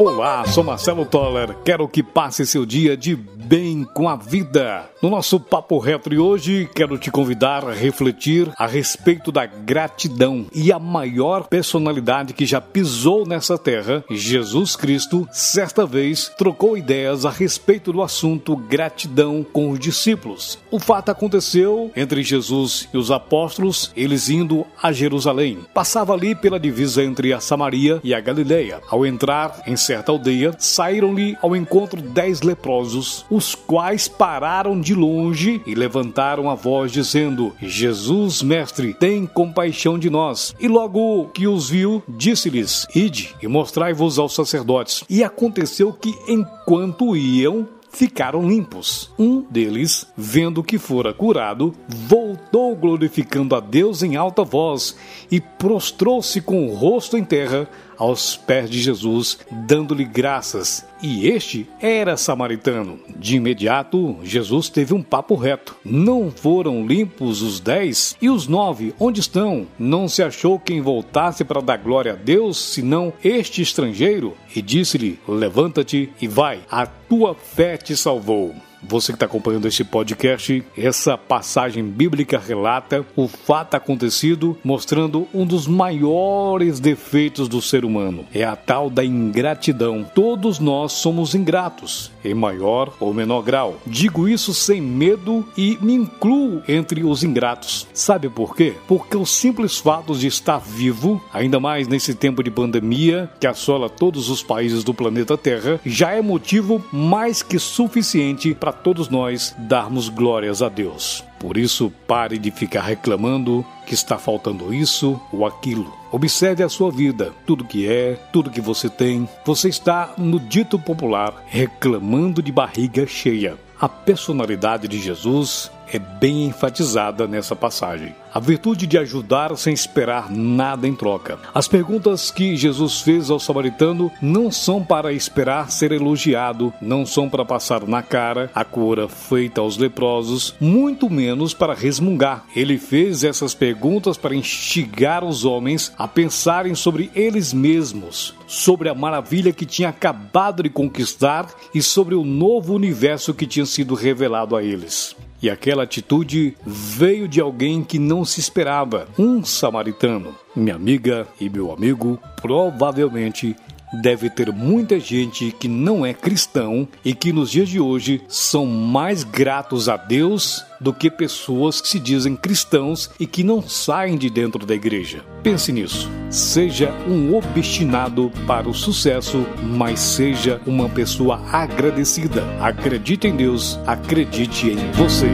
Olá, sou Marcelo Toller. Quero que passe seu dia de bem com a vida. No nosso papo reto de hoje, quero te convidar a refletir a respeito da gratidão e a maior personalidade que já pisou nessa terra, Jesus Cristo, certa vez trocou ideias a respeito do assunto gratidão com os discípulos. O fato aconteceu entre Jesus e os apóstolos, eles indo a Jerusalém. Passava ali pela divisa entre a Samaria e a Galileia. Ao entrar em certa aldeia, saíram-lhe ao encontro dez leprosos, os quais pararam de longe e levantaram a voz, dizendo: Jesus, mestre, tem compaixão de nós. E logo que os viu, disse-lhes: Ide e mostrai-vos aos sacerdotes. E aconteceu que, enquanto iam, ficaram limpos. Um deles, vendo que fora curado, voltou glorificando a Deus em alta voz e prostrou-se com o rosto em terra aos pés de Jesus, dando-lhe graças. E este era samaritano. De imediato, Jesus teve um papo reto. Não foram limpos os dez? E os nove, onde estão? Não se achou quem voltasse para dar glória a Deus, senão este estrangeiro? E disse-lhe: Levanta-te e vai, a tua fé te salvou. Você que está acompanhando este podcast, essa passagem bíblica relata o fato acontecido, mostrando um dos maiores defeitos do ser humano. É a tal da ingratidão. Todos nós somos ingratos, em maior ou menor grau. Digo isso sem medo e me incluo entre os ingratos. Sabe por quê? Porque o simples fato de estar vivo, ainda mais nesse tempo de pandemia que assola todos os países do planeta Terra, já é motivo mais que suficiente para para todos nós darmos glórias a Deus. Por isso, pare de ficar reclamando que está faltando isso ou aquilo. Observe a sua vida, tudo que é, tudo que você tem. Você está, no dito popular, reclamando de barriga cheia. A personalidade de Jesus é bem enfatizada nessa passagem. A virtude de ajudar sem esperar nada em troca. As perguntas que Jesus fez ao samaritano não são para esperar ser elogiado, não são para passar na cara a cura feita aos leprosos, muito menos para resmungar. Ele fez essas perguntas para instigar os homens a pensarem sobre eles mesmos, sobre a maravilha que tinha acabado de conquistar e sobre o novo universo que tinha sido revelado a eles. E aquela atitude veio de alguém que não se esperava, um samaritano. Minha amiga e meu amigo provavelmente deve ter muita gente que não é cristão e que nos dias de hoje são mais gratos a Deus do que pessoas que se dizem cristãos e que não saem de dentro da igreja. Pense nisso. Seja um obstinado para o sucesso, mas seja uma pessoa agradecida. Acredite em Deus, acredite em você.